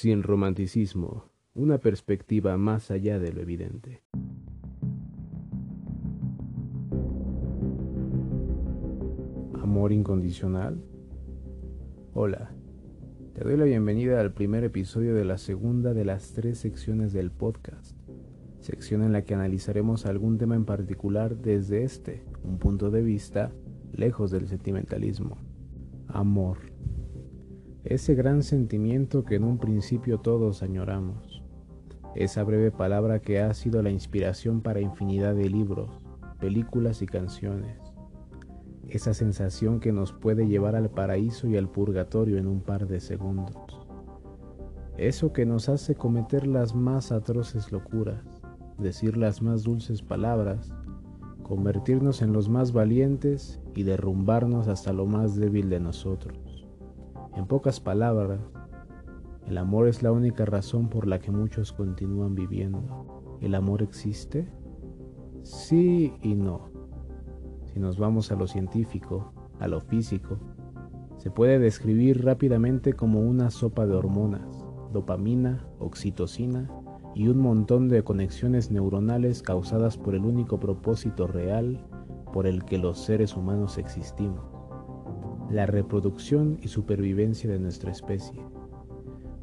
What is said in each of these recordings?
Sin romanticismo, una perspectiva más allá de lo evidente. Amor incondicional. Hola, te doy la bienvenida al primer episodio de la segunda de las tres secciones del podcast, sección en la que analizaremos algún tema en particular desde este, un punto de vista lejos del sentimentalismo. Amor ese gran sentimiento que en un principio todos añoramos, esa breve palabra que ha sido la inspiración para infinidad de libros, películas y canciones, esa sensación que nos puede llevar al paraíso y al purgatorio en un par de segundos, eso que nos hace cometer las más atroces locuras, decir las más dulces palabras, convertirnos en los más valientes y derrumbarnos hasta lo más débil de nosotros. En pocas palabras, el amor es la única razón por la que muchos continúan viviendo. ¿El amor existe? Sí y no. Si nos vamos a lo científico, a lo físico, se puede describir rápidamente como una sopa de hormonas, dopamina, oxitocina y un montón de conexiones neuronales causadas por el único propósito real por el que los seres humanos existimos la reproducción y supervivencia de nuestra especie.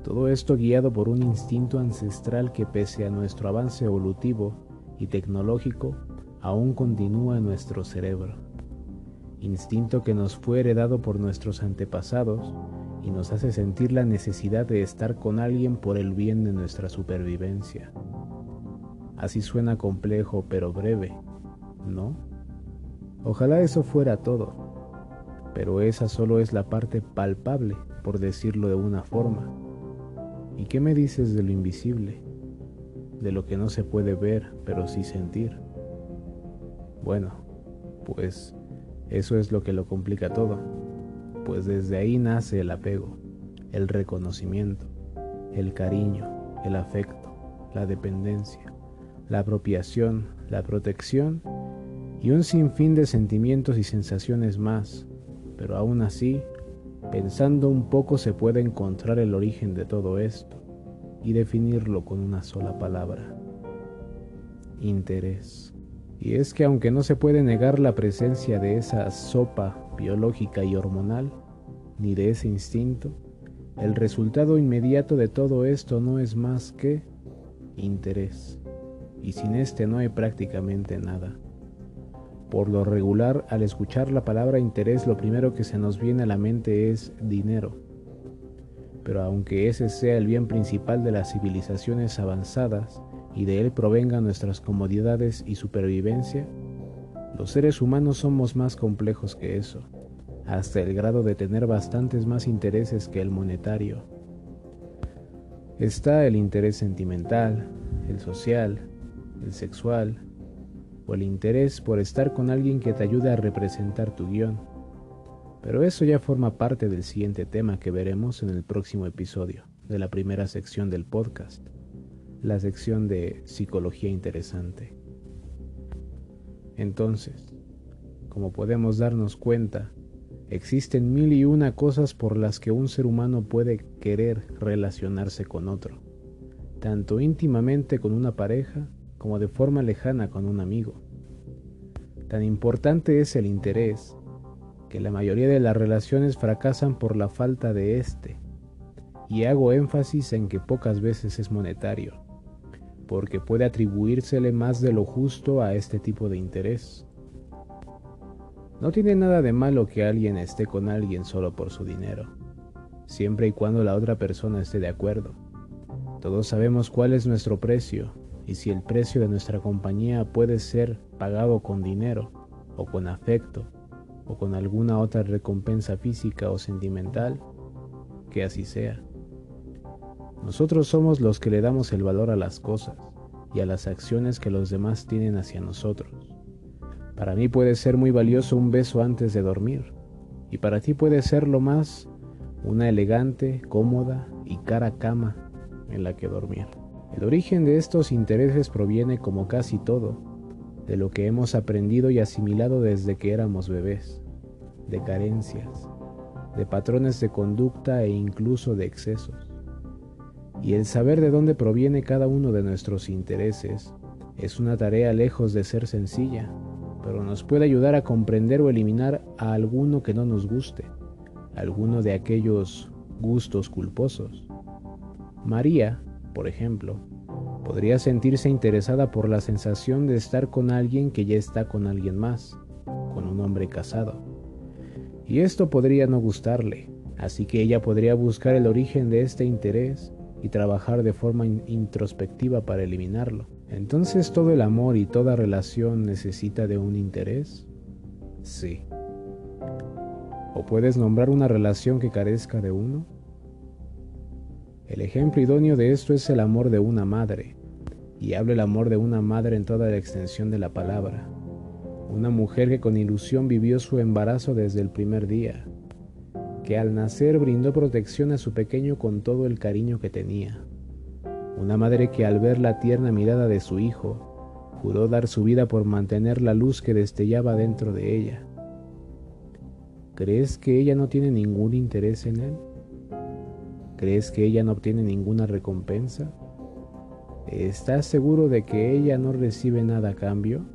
Todo esto guiado por un instinto ancestral que pese a nuestro avance evolutivo y tecnológico, aún continúa en nuestro cerebro. Instinto que nos fue heredado por nuestros antepasados y nos hace sentir la necesidad de estar con alguien por el bien de nuestra supervivencia. Así suena complejo pero breve, ¿no? Ojalá eso fuera todo pero esa solo es la parte palpable, por decirlo de una forma. ¿Y qué me dices de lo invisible? De lo que no se puede ver, pero sí sentir. Bueno, pues eso es lo que lo complica todo, pues desde ahí nace el apego, el reconocimiento, el cariño, el afecto, la dependencia, la apropiación, la protección y un sinfín de sentimientos y sensaciones más pero aún así, pensando un poco se puede encontrar el origen de todo esto y definirlo con una sola palabra. Interés. Y es que aunque no se puede negar la presencia de esa sopa biológica y hormonal, ni de ese instinto, el resultado inmediato de todo esto no es más que interés. Y sin este no hay prácticamente nada. Por lo regular, al escuchar la palabra interés, lo primero que se nos viene a la mente es dinero. Pero aunque ese sea el bien principal de las civilizaciones avanzadas y de él provengan nuestras comodidades y supervivencia, los seres humanos somos más complejos que eso, hasta el grado de tener bastantes más intereses que el monetario. Está el interés sentimental, el social, el sexual, o el interés por estar con alguien que te ayude a representar tu guion. Pero eso ya forma parte del siguiente tema que veremos en el próximo episodio de la primera sección del podcast, la sección de psicología interesante. Entonces, como podemos darnos cuenta, existen mil y una cosas por las que un ser humano puede querer relacionarse con otro, tanto íntimamente con una pareja como de forma lejana con un amigo. Tan importante es el interés que la mayoría de las relaciones fracasan por la falta de este, y hago énfasis en que pocas veces es monetario, porque puede atribuírsele más de lo justo a este tipo de interés. No tiene nada de malo que alguien esté con alguien solo por su dinero, siempre y cuando la otra persona esté de acuerdo. Todos sabemos cuál es nuestro precio y si el precio de nuestra compañía puede ser pagado con dinero o con afecto o con alguna otra recompensa física o sentimental, que así sea. Nosotros somos los que le damos el valor a las cosas y a las acciones que los demás tienen hacia nosotros. Para mí puede ser muy valioso un beso antes de dormir y para ti puede ser lo más una elegante, cómoda y cara cama en la que dormir. El origen de estos intereses proviene, como casi todo, de lo que hemos aprendido y asimilado desde que éramos bebés, de carencias, de patrones de conducta e incluso de excesos. Y el saber de dónde proviene cada uno de nuestros intereses es una tarea lejos de ser sencilla, pero nos puede ayudar a comprender o eliminar a alguno que no nos guste, alguno de aquellos gustos culposos. María, por ejemplo, podría sentirse interesada por la sensación de estar con alguien que ya está con alguien más, con un hombre casado. Y esto podría no gustarle, así que ella podría buscar el origen de este interés y trabajar de forma introspectiva para eliminarlo. Entonces, ¿todo el amor y toda relación necesita de un interés? Sí. ¿O puedes nombrar una relación que carezca de uno? El ejemplo idóneo de esto es el amor de una madre, y hablo el amor de una madre en toda la extensión de la palabra. Una mujer que con ilusión vivió su embarazo desde el primer día, que al nacer brindó protección a su pequeño con todo el cariño que tenía. Una madre que al ver la tierna mirada de su hijo, juró dar su vida por mantener la luz que destellaba dentro de ella. ¿Crees que ella no tiene ningún interés en él? ¿Crees que ella no obtiene ninguna recompensa? ¿Estás seguro de que ella no recibe nada a cambio?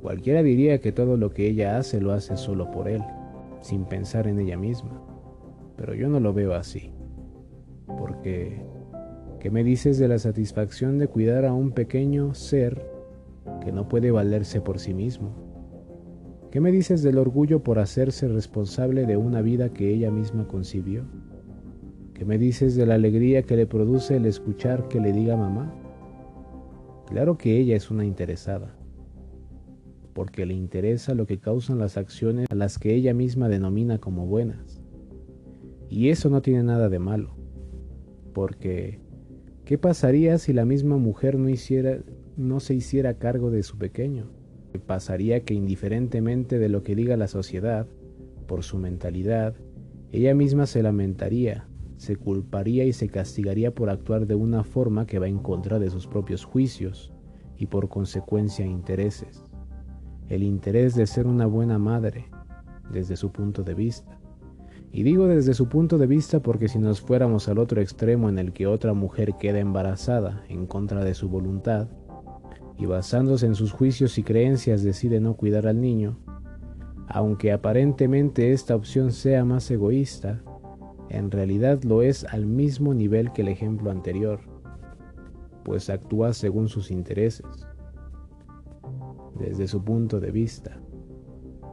Cualquiera diría que todo lo que ella hace lo hace solo por él, sin pensar en ella misma. Pero yo no lo veo así. Porque, ¿qué me dices de la satisfacción de cuidar a un pequeño ser que no puede valerse por sí mismo? ¿Qué me dices del orgullo por hacerse responsable de una vida que ella misma concibió? ¿Qué me dices de la alegría que le produce el escuchar que le diga mamá? Claro que ella es una interesada, porque le interesa lo que causan las acciones a las que ella misma denomina como buenas. Y eso no tiene nada de malo, porque ¿qué pasaría si la misma mujer no, hiciera, no se hiciera cargo de su pequeño? Pasaría que indiferentemente de lo que diga la sociedad, por su mentalidad, ella misma se lamentaría se culparía y se castigaría por actuar de una forma que va en contra de sus propios juicios y por consecuencia intereses. El interés de ser una buena madre, desde su punto de vista. Y digo desde su punto de vista porque si nos fuéramos al otro extremo en el que otra mujer queda embarazada en contra de su voluntad, y basándose en sus juicios y creencias decide no cuidar al niño, aunque aparentemente esta opción sea más egoísta, en realidad lo es al mismo nivel que el ejemplo anterior, pues actúa según sus intereses, desde su punto de vista.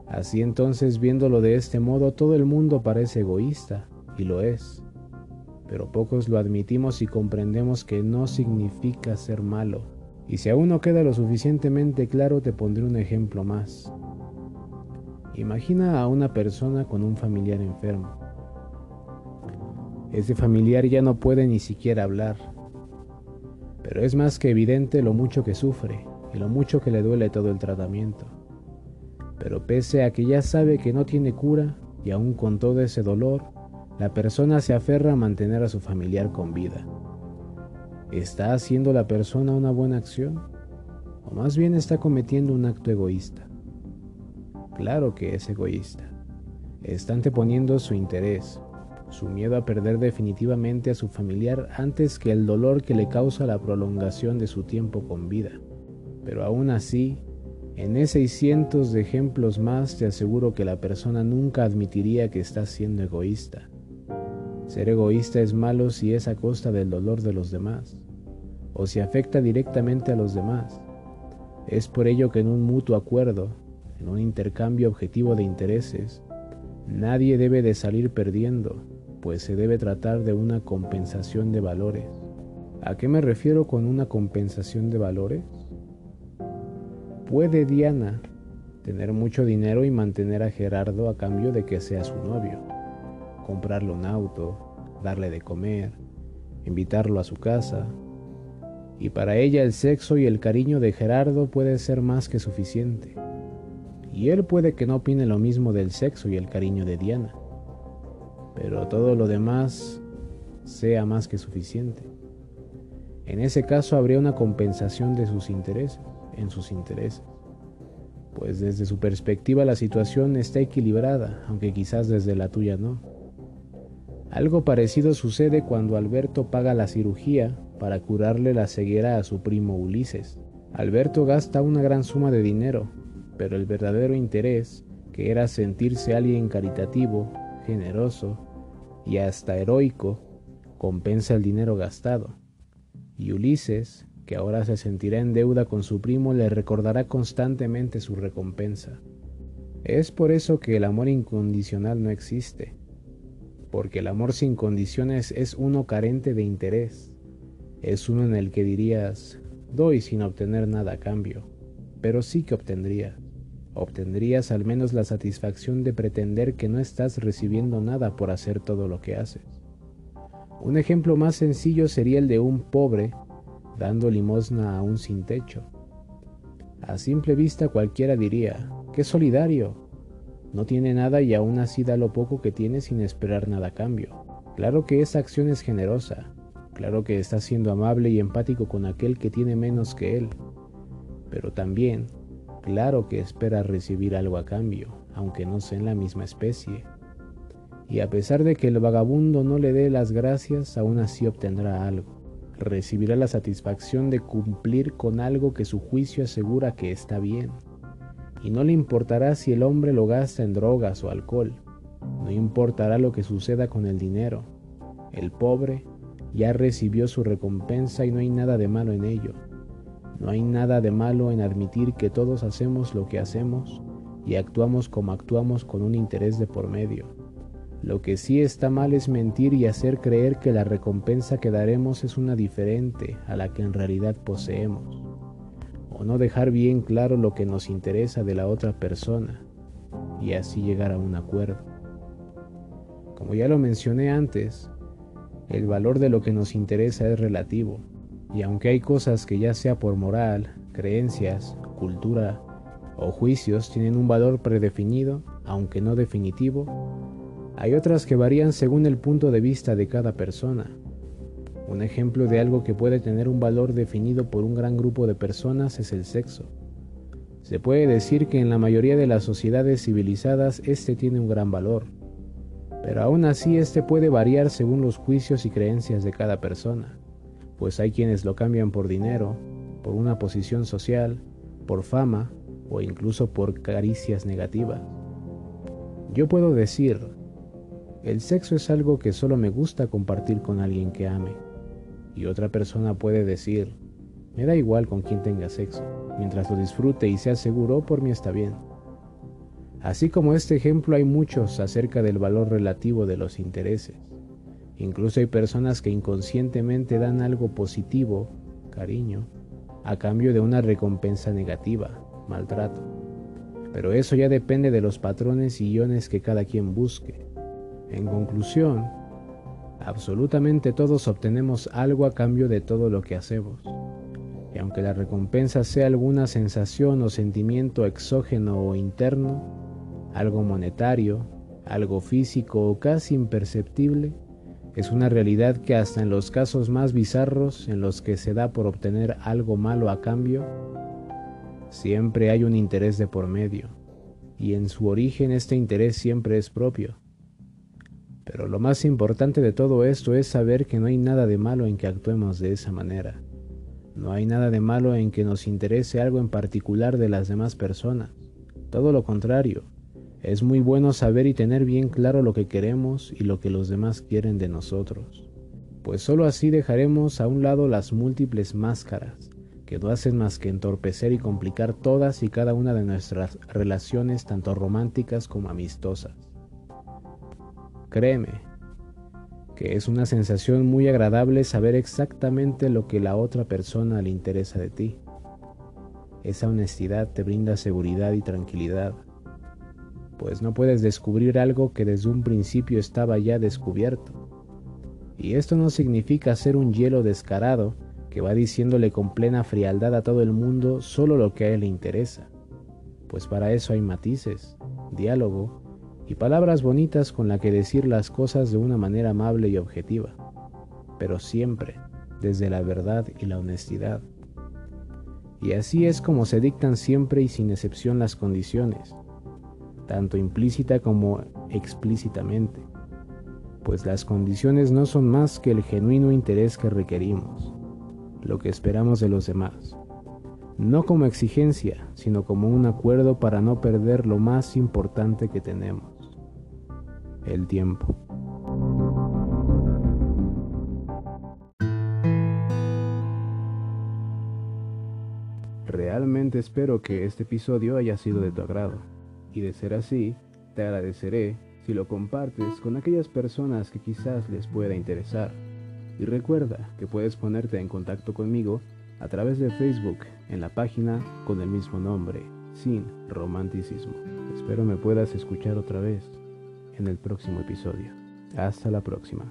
Así entonces, viéndolo de este modo, todo el mundo parece egoísta, y lo es, pero pocos lo admitimos y comprendemos que no significa ser malo. Y si aún no queda lo suficientemente claro, te pondré un ejemplo más. Imagina a una persona con un familiar enfermo. Ese familiar ya no puede ni siquiera hablar, pero es más que evidente lo mucho que sufre y lo mucho que le duele todo el tratamiento. Pero pese a que ya sabe que no tiene cura y aún con todo ese dolor, la persona se aferra a mantener a su familiar con vida. ¿Está haciendo la persona una buena acción? ¿O más bien está cometiendo un acto egoísta? Claro que es egoísta. Está anteponiendo su interés, su miedo a perder definitivamente a su familiar antes que el dolor que le causa la prolongación de su tiempo con vida. Pero aún así, en ese y cientos de ejemplos más te aseguro que la persona nunca admitiría que está siendo egoísta. Ser egoísta es malo si es a costa del dolor de los demás, o si afecta directamente a los demás. Es por ello que en un mutuo acuerdo, en un intercambio objetivo de intereses, nadie debe de salir perdiendo, pues se debe tratar de una compensación de valores. ¿A qué me refiero con una compensación de valores? ¿Puede Diana tener mucho dinero y mantener a Gerardo a cambio de que sea su novio? Comprarle un auto, darle de comer, invitarlo a su casa. Y para ella el sexo y el cariño de Gerardo puede ser más que suficiente. Y él puede que no opine lo mismo del sexo y el cariño de Diana pero todo lo demás sea más que suficiente. En ese caso habría una compensación de sus intereses, en sus intereses, pues desde su perspectiva la situación está equilibrada, aunque quizás desde la tuya no. Algo parecido sucede cuando Alberto paga la cirugía para curarle la ceguera a su primo Ulises. Alberto gasta una gran suma de dinero, pero el verdadero interés, que era sentirse alguien caritativo, generoso y hasta heroico, compensa el dinero gastado. Y Ulises, que ahora se sentirá en deuda con su primo, le recordará constantemente su recompensa. Es por eso que el amor incondicional no existe, porque el amor sin condiciones es uno carente de interés, es uno en el que dirías, doy sin obtener nada a cambio, pero sí que obtendrías. Obtendrías al menos la satisfacción de pretender que no estás recibiendo nada por hacer todo lo que haces. Un ejemplo más sencillo sería el de un pobre dando limosna a un sin techo. A simple vista cualquiera diría, qué solidario. No tiene nada y aún así da lo poco que tiene sin esperar nada a cambio. Claro que esa acción es generosa, claro que está siendo amable y empático con aquel que tiene menos que él, pero también, claro que espera recibir algo a cambio, aunque no sea en la misma especie. Y a pesar de que el vagabundo no le dé las gracias, aún así obtendrá algo recibirá la satisfacción de cumplir con algo que su juicio asegura que está bien. Y no le importará si el hombre lo gasta en drogas o alcohol. No importará lo que suceda con el dinero. El pobre ya recibió su recompensa y no hay nada de malo en ello. No hay nada de malo en admitir que todos hacemos lo que hacemos y actuamos como actuamos con un interés de por medio. Lo que sí está mal es mentir y hacer creer que la recompensa que daremos es una diferente a la que en realidad poseemos, o no dejar bien claro lo que nos interesa de la otra persona y así llegar a un acuerdo. Como ya lo mencioné antes, el valor de lo que nos interesa es relativo, y aunque hay cosas que ya sea por moral, creencias, cultura o juicios tienen un valor predefinido, aunque no definitivo, hay otras que varían según el punto de vista de cada persona. Un ejemplo de algo que puede tener un valor definido por un gran grupo de personas es el sexo. Se puede decir que en la mayoría de las sociedades civilizadas este tiene un gran valor, pero aún así este puede variar según los juicios y creencias de cada persona, pues hay quienes lo cambian por dinero, por una posición social, por fama o incluso por caricias negativas. Yo puedo decir, el sexo es algo que solo me gusta compartir con alguien que ame. Y otra persona puede decir, me da igual con quien tenga sexo, mientras lo disfrute y sea seguro, por mí está bien. Así como este ejemplo hay muchos acerca del valor relativo de los intereses. Incluso hay personas que inconscientemente dan algo positivo, cariño, a cambio de una recompensa negativa, maltrato. Pero eso ya depende de los patrones y guiones que cada quien busque. En conclusión, absolutamente todos obtenemos algo a cambio de todo lo que hacemos. Y aunque la recompensa sea alguna sensación o sentimiento exógeno o interno, algo monetario, algo físico o casi imperceptible, es una realidad que hasta en los casos más bizarros en los que se da por obtener algo malo a cambio, siempre hay un interés de por medio, y en su origen este interés siempre es propio pero lo más importante de todo esto es saber que no hay nada de malo en que actuemos de esa manera. No hay nada de malo en que nos interese algo en particular de las demás personas. Todo lo contrario, es muy bueno saber y tener bien claro lo que queremos y lo que los demás quieren de nosotros. Pues sólo así dejaremos a un lado las múltiples máscaras que no hacen más que entorpecer y complicar todas y cada una de nuestras relaciones tanto románticas como amistosas. Créeme, que es una sensación muy agradable saber exactamente lo que la otra persona le interesa de ti. Esa honestidad te brinda seguridad y tranquilidad, pues no puedes descubrir algo que desde un principio estaba ya descubierto. Y esto no significa ser un hielo descarado que va diciéndole con plena frialdad a todo el mundo solo lo que a él le interesa, pues para eso hay matices, diálogo y palabras bonitas con la que decir las cosas de una manera amable y objetiva, pero siempre desde la verdad y la honestidad. Y así es como se dictan siempre y sin excepción las condiciones, tanto implícita como explícitamente, pues las condiciones no son más que el genuino interés que requerimos, lo que esperamos de los demás, no como exigencia, sino como un acuerdo para no perder lo más importante que tenemos, el tiempo. Realmente espero que este episodio haya sido de tu agrado, y de ser así, te agradeceré si lo compartes con aquellas personas que quizás les pueda interesar. Y recuerda que puedes ponerte en contacto conmigo a través de Facebook en la página con el mismo nombre, sin romanticismo. Espero me puedas escuchar otra vez en el próximo episodio. Hasta la próxima.